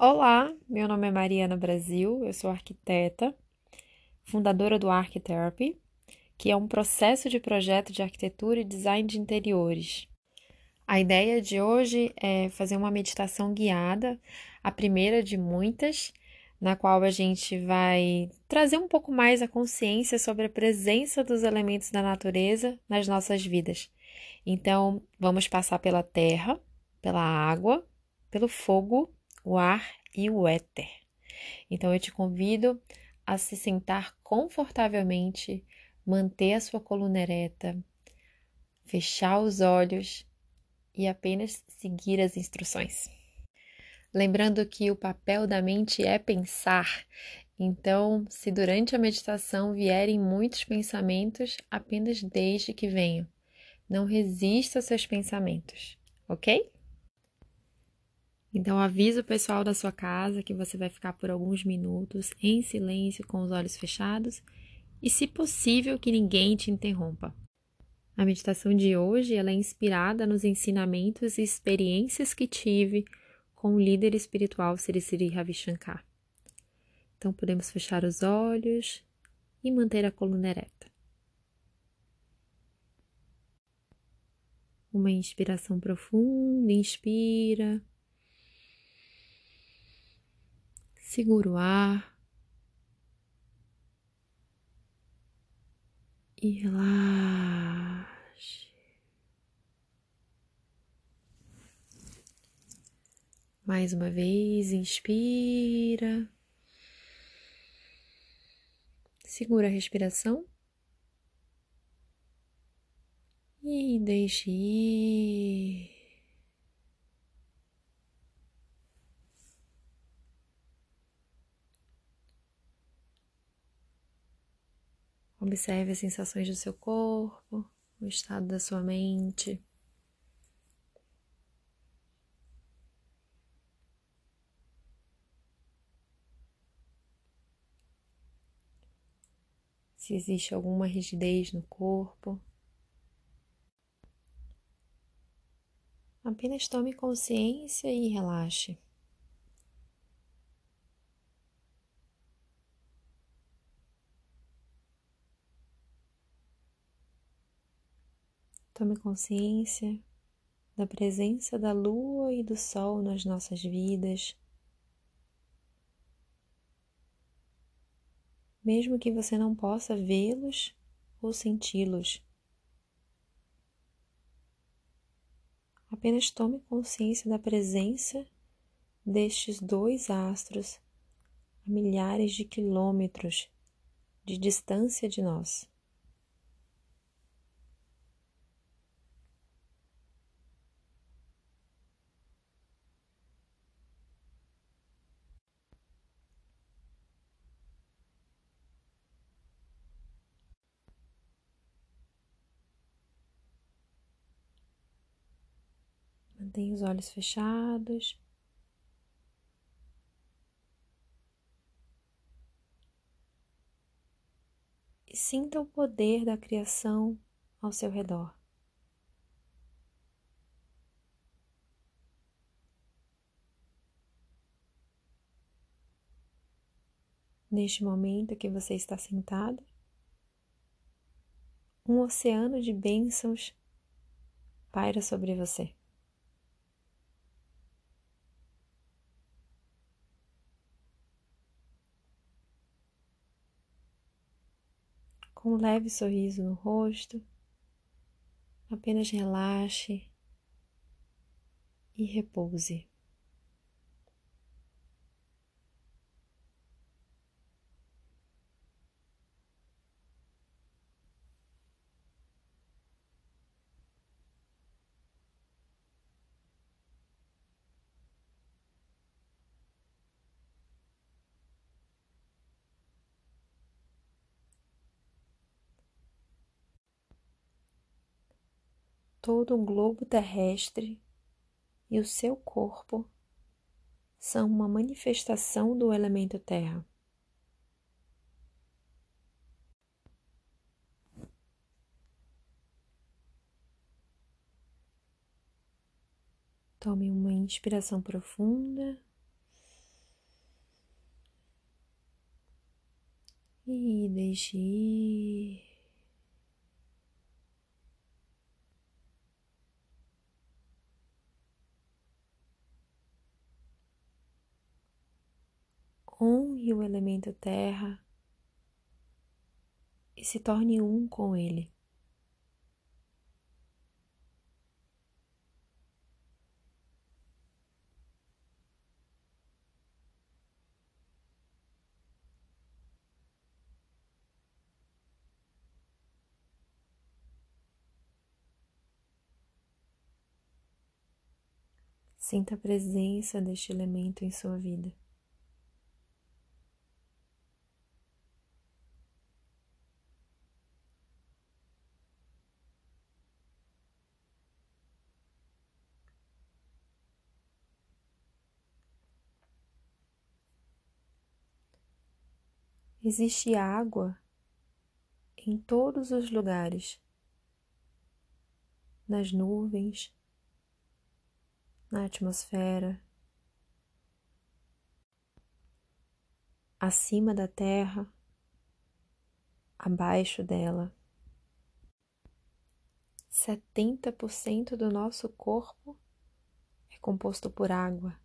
Olá, meu nome é Mariana Brasil, eu sou arquiteta, fundadora do Architherapy, que é um processo de projeto de arquitetura e design de interiores. A ideia de hoje é fazer uma meditação guiada, a primeira de muitas, na qual a gente vai trazer um pouco mais a consciência sobre a presença dos elementos da natureza nas nossas vidas. Então, vamos passar pela terra, pela água, pelo fogo o ar e o éter. Então eu te convido a se sentar confortavelmente, manter a sua coluna ereta, fechar os olhos e apenas seguir as instruções. Lembrando que o papel da mente é pensar, então, se durante a meditação vierem muitos pensamentos, apenas deixe que venham. Não resista aos seus pensamentos, ok? Então avisa o pessoal da sua casa que você vai ficar por alguns minutos em silêncio com os olhos fechados e, se possível, que ninguém te interrompa. A meditação de hoje ela é inspirada nos ensinamentos e experiências que tive com o líder espiritual Sri Sri Ravi Shankar. Então podemos fechar os olhos e manter a coluna ereta. Uma inspiração profunda, inspira. Segura o ar e relaxe. Mais uma vez, inspira, segura a respiração e deixe ir. Observe as sensações do seu corpo, o estado da sua mente. Se existe alguma rigidez no corpo. Apenas tome consciência e relaxe. Tome consciência da presença da lua e do sol nas nossas vidas. Mesmo que você não possa vê-los ou senti-los, apenas tome consciência da presença destes dois astros a milhares de quilômetros de distância de nós. Mantenha os olhos fechados. E sinta o poder da criação ao seu redor. Neste momento que você está sentado, um oceano de bênçãos paira sobre você. Com um leve sorriso no rosto, apenas relaxe e repouse. todo o globo terrestre e o seu corpo são uma manifestação do elemento terra. Tome uma inspiração profunda e deixe ir. O elemento terra e se torne um com ele. Sinta a presença deste elemento em sua vida. Existe água em todos os lugares, nas nuvens, na atmosfera, acima da terra, abaixo dela. 70% do nosso corpo é composto por água.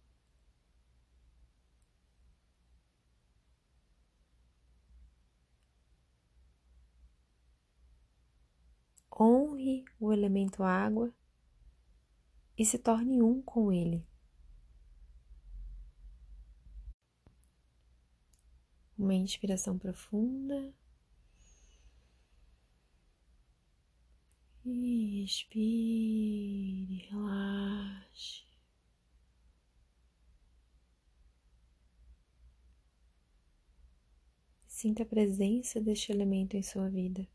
Honre o elemento água e se torne um com ele. Uma inspiração profunda. E expire, relaxe. Sinta a presença deste elemento em sua vida.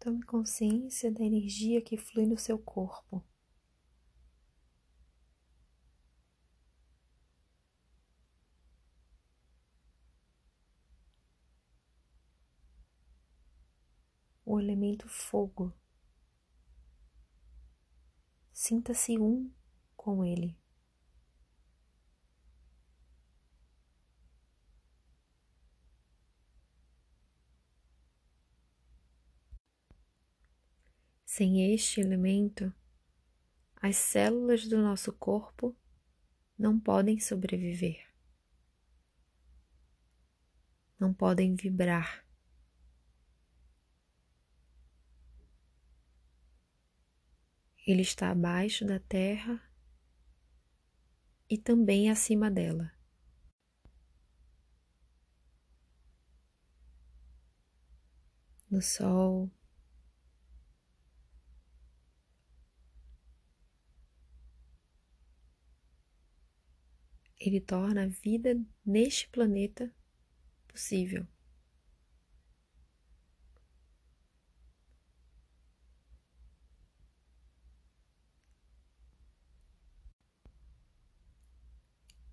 Tome consciência da energia que flui no seu corpo. O elemento fogo. Sinta-se um com ele. Sem este elemento, as células do nosso corpo não podem sobreviver, não podem vibrar. Ele está abaixo da terra e também acima dela. No sol, ele torna a vida neste planeta possível.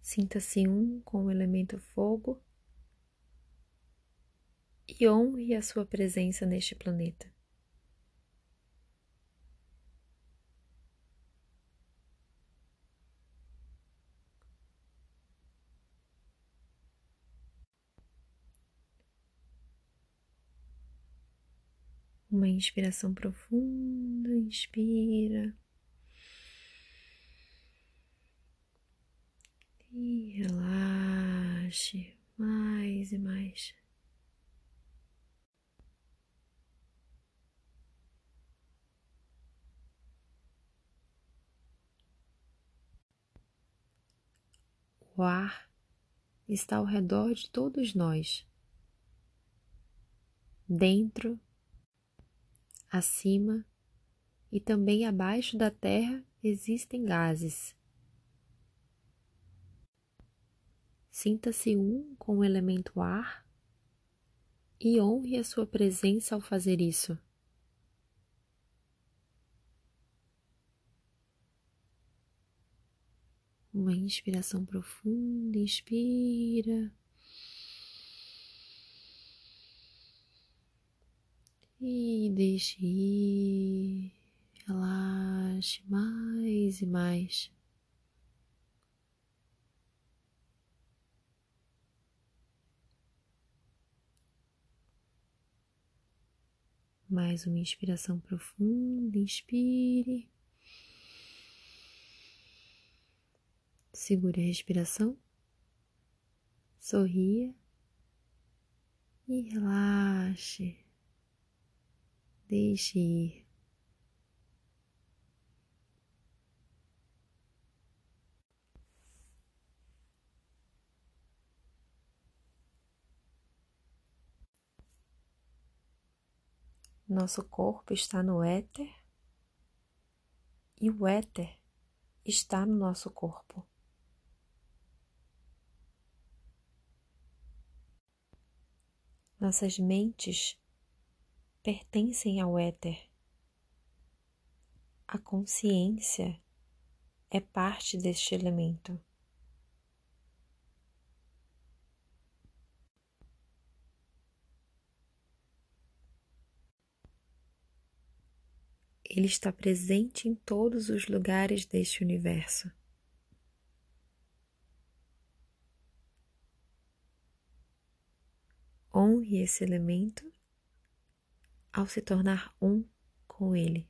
Sinta-se um com o elemento fogo e honre a sua presença neste planeta. Uma inspiração profunda, inspira. E relaxe mais e mais. O ar está ao redor de todos nós, dentro acima e também abaixo da terra existem gases. Sinta-se um com o elemento ar e honre a sua presença ao fazer isso. Uma inspiração profunda, inspira. E deixe ir, relaxe mais e mais. Mais uma inspiração profunda, inspire. Segure a respiração, sorria e relaxe. Deixe ir. Nosso corpo está no éter e o éter está no nosso corpo. Nossas mentes pertencem ao éter. A consciência é parte deste elemento. Ele está presente em todos os lugares deste universo. Honre esse elemento ao se tornar um com ele.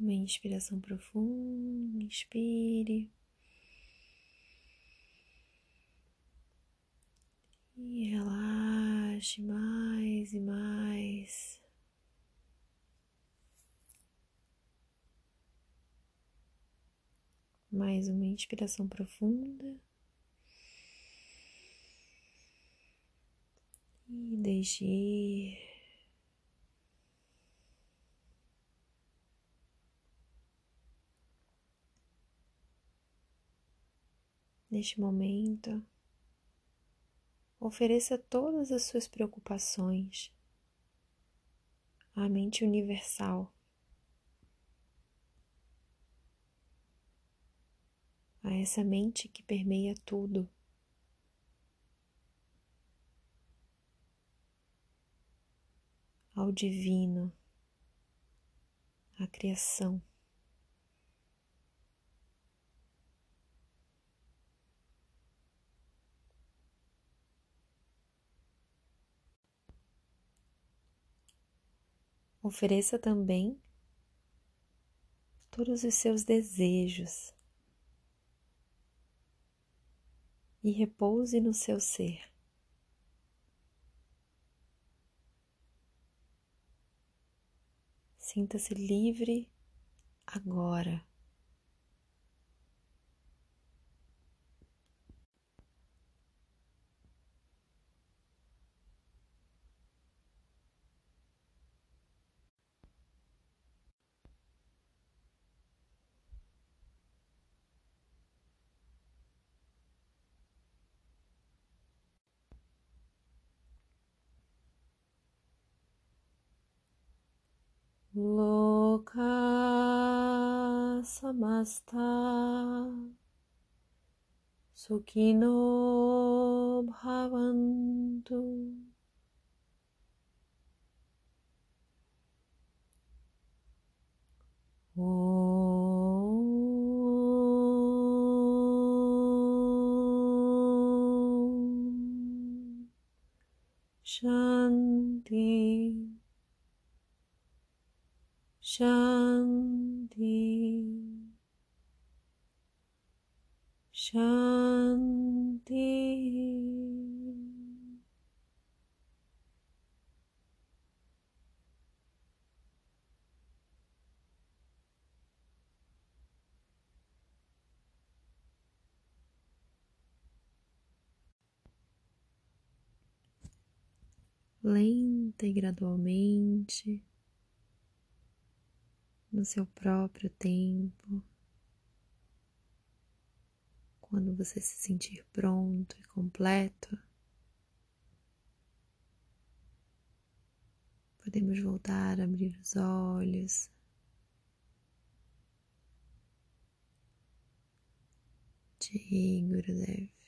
Uma inspiração profunda, inspire. E relaxe mais e mais. Mais uma inspiração profunda. E deixe ir. Neste momento, ofereça todas as suas preocupações à mente universal, a essa mente que permeia tudo. Ao divino, à criação. Ofereça também todos os seus desejos e repouse no seu ser. Sinta-se livre agora. Loka samasta Sukhino bhavantu Shanti. Shanti. Shanti. lenta e gradualmente, no seu próprio tempo, quando você se sentir pronto e completo, podemos voltar a abrir os olhos. Jai Gurudev.